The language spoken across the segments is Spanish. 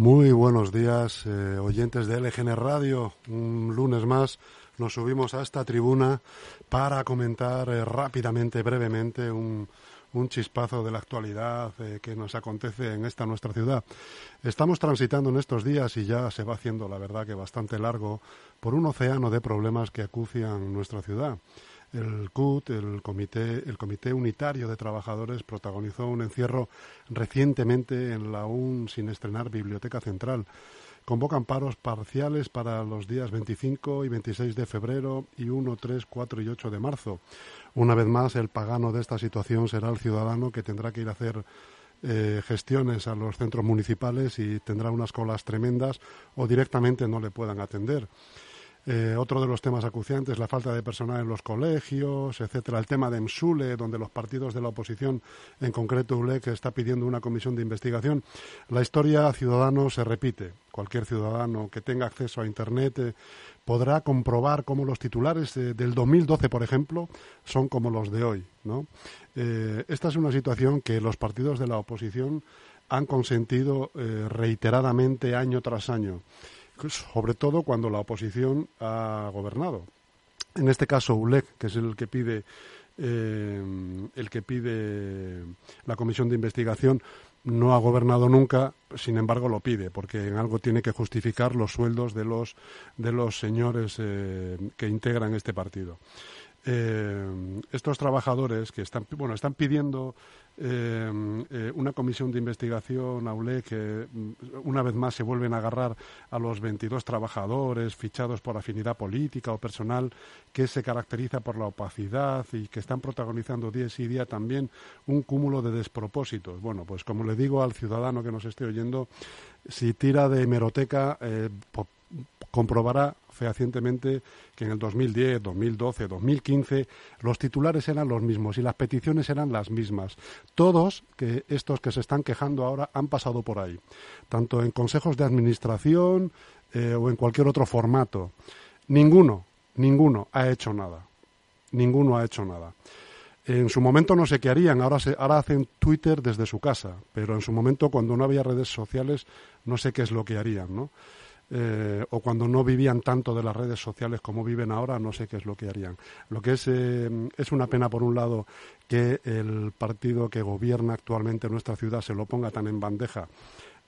Muy buenos días, eh, oyentes de LGN Radio. Un lunes más nos subimos a esta tribuna para comentar eh, rápidamente, brevemente, un, chispazo de la actualidad eh, que nos acontece en esta nuestra ciudad. Estamos transitando en estos días y ya se va haciendo, la verdad, que bastante largo por un océano de problemas que acucian nuestra ciudad. El CUT, el Comité, el Comité Unitario de Trabajadores, protagonizó un encierro recientemente en la aún sin estrenar Biblioteca Central. Convocan paros parciales para los días 25 y 26 de febrero y 1, 3, 4 y 8 de marzo. Una vez más, el pagano de esta situación será el ciudadano que tendrá que ir a hacer eh, gestiones a los centros municipales y tendrá unas colas tremendas o directamente no le puedan atender. Eh, otro de los temas acuciantes, la falta de personal en los colegios, etcétera. El tema de EMSULE, donde los partidos de la oposición, en concreto ULEC, está pidiendo una comisión de investigación. La historia ciudadano se repite. Cualquier ciudadano que tenga acceso a Internet eh, podrá comprobar cómo los titulares del 2012, por ejemplo, son como los de hoy. ¿no? Eh, esta es una situación que los partidos de la oposición han consentido reiteradamente año tras año sobre todo cuando la oposición ha gobernado. En este caso, ULEC, que es el que pide eh, el que pide la comisión de investigación, no ha gobernado nunca, sin embargo lo pide, porque en algo tiene que justificar los sueldos de los de los señores eh, que integran este partido. Eh, estos trabajadores que están bueno están pidiendo eh, eh, una comisión de investigación a ULE que mm, una vez más se vuelven a agarrar a los 22 trabajadores fichados por afinidad política o personal que se caracteriza por la opacidad y que están protagonizando día y día también un cúmulo de despropósitos. Bueno, pues como le digo al ciudadano que nos esté oyendo, si tira de hemeroteca, comprobará fehacientemente que en el 2010, 2012, 2015 los titulares eran los mismos y las peticiones eran las mismas. Todos que estos que se están quejando ahora han pasado por ahí, tanto en consejos de administración eh, o en cualquier otro formato. Ninguno, ninguno ha hecho nada. Ninguno ha hecho nada. En su momento no sé qué harían, ahora, se, ahora hacen Twitter desde su casa, pero en su momento cuando no había redes sociales no sé qué es lo que harían, ¿no? Eh, o cuando no vivían tanto de las redes sociales como viven ahora, no sé qué es lo que harían. Lo que es, eh, es una pena, por un lado, que el partido que gobierna actualmente nuestra ciudad se lo ponga tan en bandeja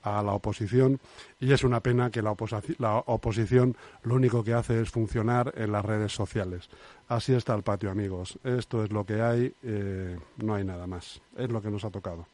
a la oposición y es una pena que la, la, oposición lo único que hace es funcionar en las redes sociales. Así está el patio, amigos. Esto es lo que hay, eh, no hay nada más. Es lo que nos ha tocado.